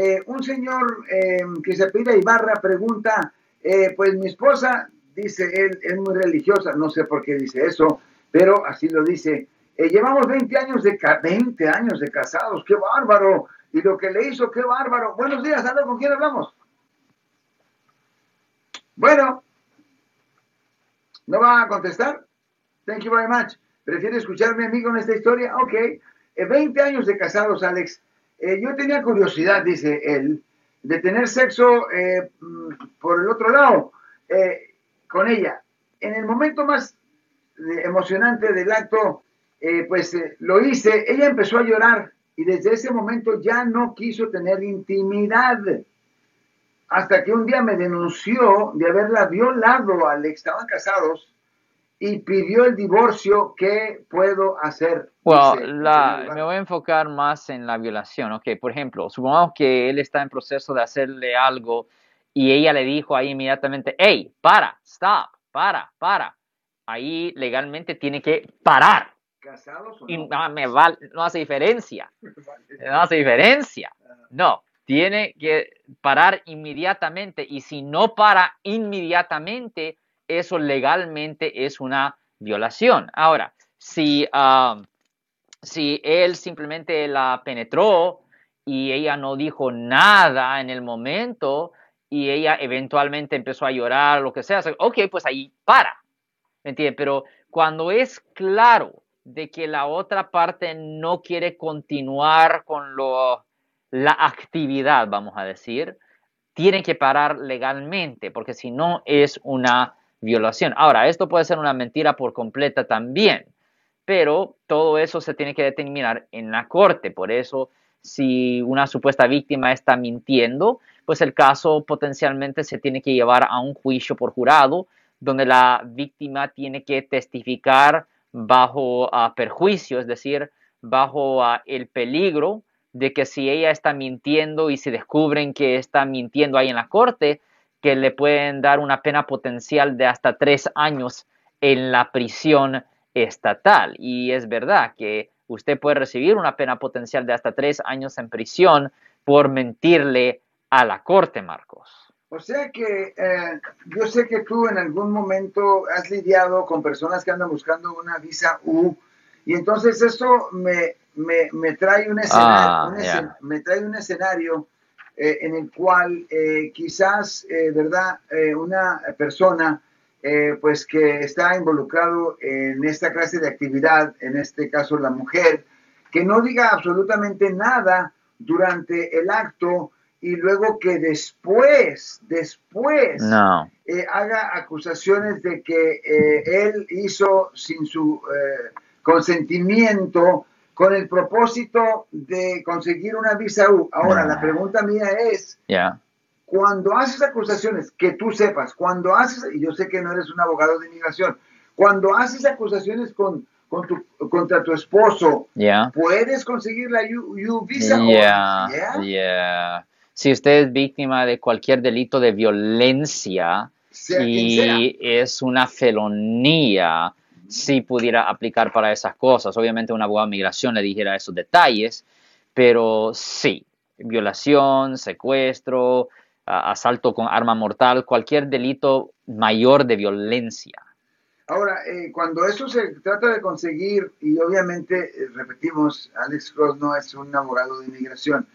Eh, un señor eh, que se pide Ibarra pregunta, eh, pues mi esposa, dice él, es muy religiosa, no sé por qué dice eso, pero así lo dice. llevamos 20 años, de 20 años de casados, qué bárbaro. Y lo que le hizo, qué bárbaro. Buenos días, ¿con quién hablamos? Bueno, ¿no va a contestar? Thank you very much. ¿Prefiere escucharme a mí con esta historia? Ok. 20 años de casados, Alex. Eh, yo tenía curiosidad, dice él, de tener sexo eh, mm, por el otro lado eh, con ella. En el momento más emocionante del acto, pues lo hice. Ella empezó a llorar y desde ese momento ya no quiso tener intimidad. Hasta que un día me denunció de haberla violado, Alex. Estaban casados y pidió el divorcio, ¿qué puedo hacer? Well, la, me voy a enfocar más en la violación. Ok, por ejemplo, supongamos que él está en proceso de hacerle algo y ella le dijo ahí inmediatamente, hey, para, stop, para, para. Ahí legalmente tiene que parar. ¿Casados o no? Y, no, me no hace diferencia. No hace diferencia. No, tiene que parar inmediatamente y si no para inmediatamente, eso legalmente es una violación. Ahora, si, ah, si él simplemente la penetró y ella no dijo nada en el momento y ella eventualmente empezó a llorar, lo que sea, ok, pues ahí para. ¿Me entiendes? Pero cuando es claro de que la otra parte no quiere continuar con la actividad, vamos a decir, tiene que parar legalmente, porque si no es una violación. Ahora, esto puede ser una mentira por completa también, pero todo eso se tiene que determinar en la corte. Por eso, si una supuesta víctima está mintiendo, pues el caso potencialmente se tiene que llevar a un juicio por jurado, donde la víctima tiene que testificar bajo ah, perjuicio, es decir, bajo ah, el peligro de que si ella está mintiendo y se descubren que está mintiendo ahí en la corte, que le pueden dar una pena potencial de hasta tres años en la prisión estatal. Y es verdad que usted puede recibir una pena potencial de hasta tres años en prisión por mentirle a la corte, Marcos. O sea que eh, yo sé que tú en algún momento has lidiado con personas que andan buscando una visa U y entonces eso me, me, trae un escenario, ah, me trae un escenario eh, en el cual eh, quizás, eh, ¿verdad?, una persona, pues que está involucrado en esta clase de actividad, en este caso la mujer, que no diga absolutamente nada durante el acto y luego que después, después, haga acusaciones de que él hizo sin su consentimiento con el propósito de conseguir una visa U. Ahora, la pregunta mía es, cuando haces acusaciones, que tú sepas, cuando haces, y yo sé que no eres un abogado de inmigración, cuando haces acusaciones con, con tu, contra tu esposo, ¿puedes conseguir la U, visa? Yeah, Si usted es víctima de cualquier delito de violencia y es una felonía, si pudiera aplicar para esas cosas. Obviamente un abogado de migración le dijera esos detalles, pero sí, violación, secuestro, asalto con arma mortal, cualquier delito mayor de violencia. Ahora, eh, cuando eso se trata de conseguir, y obviamente, eh, repetimos, Alex Cross no es un abogado de inmigración,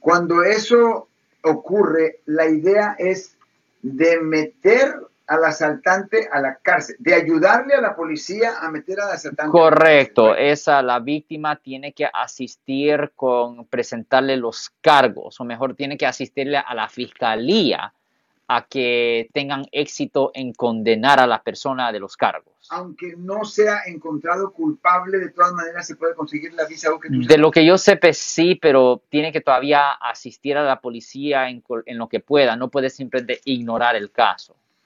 cuando eso ocurre, la idea es de meter al asaltante a la cárcel, de ayudarle a la policía a meter al asaltante. Correcto, esa la víctima tiene que asistir con presentarle los cargos, o mejor tiene que asistirle a la fiscalía a que tengan éxito en condenar a la persona de los cargos. Aunque no sea encontrado culpable, de todas maneras se puede conseguir la visa. Que de lo que yo sepa, sí, pero tiene que todavía asistir a la policía en, en lo que pueda, no puede simplemente ignorar el caso.